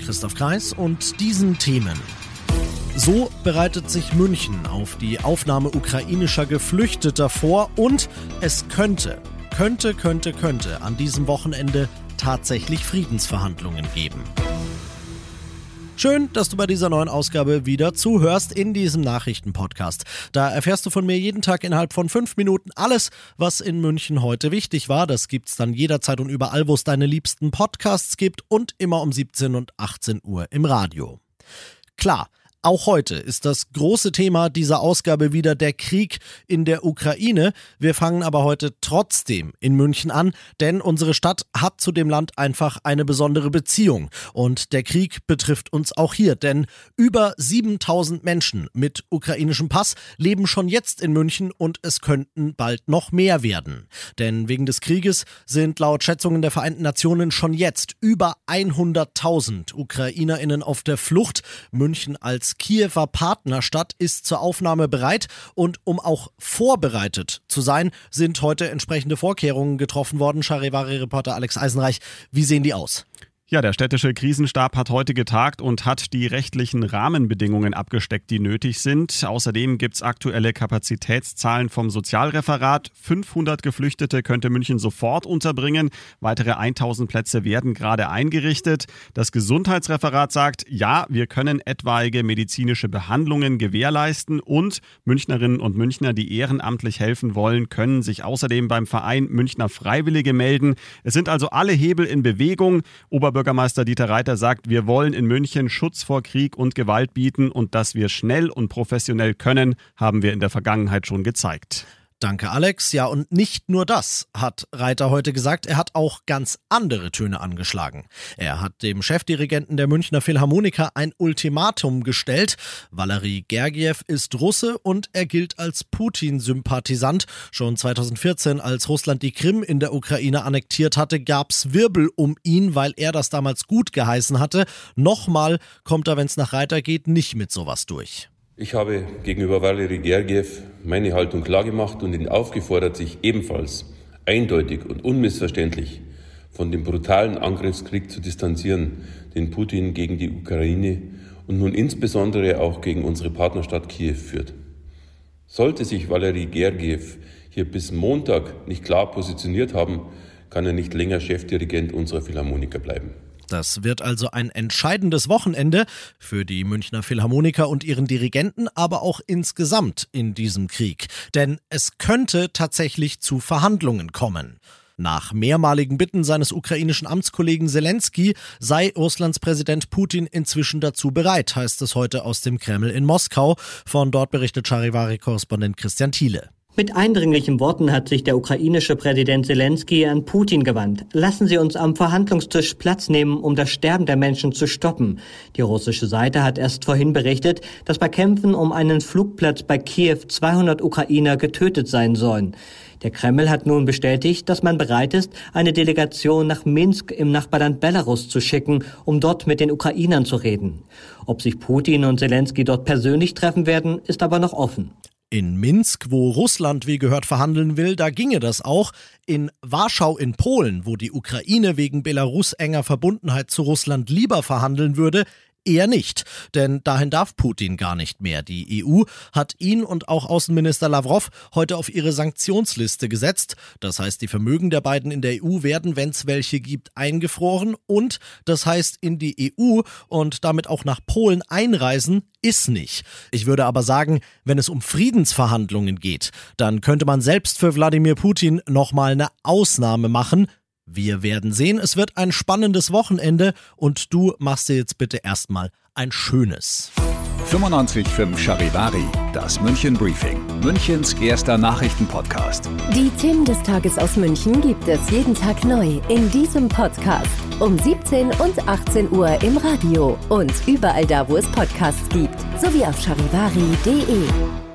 Christoph Kreis und diesen Themen. So bereitet sich München auf die Aufnahme ukrainischer Geflüchteter vor und es könnte, könnte, könnte, könnte an diesem Wochenende tatsächlich Friedensverhandlungen geben. Schön, dass du bei dieser neuen Ausgabe wieder zuhörst in diesem Nachrichtenpodcast. Da erfährst du von mir jeden Tag innerhalb von fünf Minuten alles, was in München heute wichtig war. Das gibt's dann jederzeit und überall, wo es deine liebsten Podcasts gibt und immer um 17 und 18 Uhr im Radio. Klar, auch heute ist das große Thema dieser Ausgabe wieder der Krieg in der Ukraine. Wir fangen aber heute trotzdem in München an, denn unsere Stadt hat zu dem Land einfach eine besondere Beziehung. Und der Krieg betrifft uns auch hier, denn über 7000 Menschen mit ukrainischem Pass leben schon jetzt in München und es könnten bald noch mehr werden. Denn wegen des Krieges sind laut Schätzungen der Vereinten Nationen schon jetzt über 100.000 Ukrainerinnen auf der Flucht. München als Kiewer Partnerstadt ist zur Aufnahme bereit und um auch vorbereitet zu sein, sind heute entsprechende Vorkehrungen getroffen worden. Charivari-Reporter Alex Eisenreich, wie sehen die aus? Ja, der städtische Krisenstab hat heute getagt und hat die rechtlichen Rahmenbedingungen abgesteckt, die nötig sind. Außerdem gibt es aktuelle Kapazitätszahlen vom Sozialreferat. 500 Geflüchtete könnte München sofort unterbringen. Weitere 1000 Plätze werden gerade eingerichtet. Das Gesundheitsreferat sagt, ja, wir können etwaige medizinische Behandlungen gewährleisten und Münchnerinnen und Münchner, die ehrenamtlich helfen wollen, können sich außerdem beim Verein Münchner Freiwillige melden. Es sind also alle Hebel in Bewegung. Oberbürgermeister Oberbürgermeister Dieter Reiter sagt, wir wollen in München Schutz vor Krieg und Gewalt bieten und dass wir schnell und professionell können, haben wir in der Vergangenheit schon gezeigt. Danke, Alex. Ja, und nicht nur das hat Reiter heute gesagt, er hat auch ganz andere Töne angeschlagen. Er hat dem Chefdirigenten der Münchner Philharmoniker ein Ultimatum gestellt. Valery Gergiev ist Russe und er gilt als Putin-Sympathisant. Schon 2014, als Russland die Krim in der Ukraine annektiert hatte, gab's Wirbel um ihn, weil er das damals gut geheißen hatte. Nochmal kommt er, wenn's nach Reiter geht, nicht mit sowas durch. Ich habe gegenüber Valery Gergiev meine Haltung klargemacht und ihn aufgefordert, sich ebenfalls eindeutig und unmissverständlich von dem brutalen Angriffskrieg zu distanzieren, den Putin gegen die Ukraine und nun insbesondere auch gegen unsere Partnerstadt Kiew führt. Sollte sich Valery Gergiev hier bis Montag nicht klar positioniert haben, kann er nicht länger Chefdirigent unserer Philharmoniker bleiben. Das wird also ein entscheidendes Wochenende für die Münchner Philharmoniker und ihren Dirigenten, aber auch insgesamt in diesem Krieg. Denn es könnte tatsächlich zu Verhandlungen kommen. Nach mehrmaligen Bitten seines ukrainischen Amtskollegen Zelensky sei Russlands Präsident Putin inzwischen dazu bereit, heißt es heute aus dem Kreml in Moskau. Von dort berichtet Charivari-Korrespondent Christian Thiele. Mit eindringlichen Worten hat sich der ukrainische Präsident Zelensky an Putin gewandt. Lassen Sie uns am Verhandlungstisch Platz nehmen, um das Sterben der Menschen zu stoppen. Die russische Seite hat erst vorhin berichtet, dass bei Kämpfen um einen Flugplatz bei Kiew 200 Ukrainer getötet sein sollen. Der Kreml hat nun bestätigt, dass man bereit ist, eine Delegation nach Minsk im Nachbarland Belarus zu schicken, um dort mit den Ukrainern zu reden. Ob sich Putin und Zelensky dort persönlich treffen werden, ist aber noch offen. In Minsk, wo Russland wie gehört verhandeln will, da ginge das auch. In Warschau in Polen, wo die Ukraine wegen Belarus enger Verbundenheit zu Russland lieber verhandeln würde, Eher nicht, denn dahin darf Putin gar nicht mehr. Die EU hat ihn und auch Außenminister Lavrov heute auf ihre Sanktionsliste gesetzt. Das heißt, die Vermögen der beiden in der EU werden, wenn es welche gibt, eingefroren und das heißt, in die EU und damit auch nach Polen einreisen ist nicht. Ich würde aber sagen, wenn es um Friedensverhandlungen geht, dann könnte man selbst für Wladimir Putin nochmal eine Ausnahme machen, wir werden sehen, es wird ein spannendes Wochenende und du machst dir jetzt bitte erstmal ein schönes. 95.5 Charivari, das München Briefing, Münchens erster Nachrichtenpodcast. Die Themen des Tages aus München gibt es jeden Tag neu in diesem Podcast. Um 17 und 18 Uhr im Radio und überall da, wo es Podcasts gibt, sowie auf charivari.de.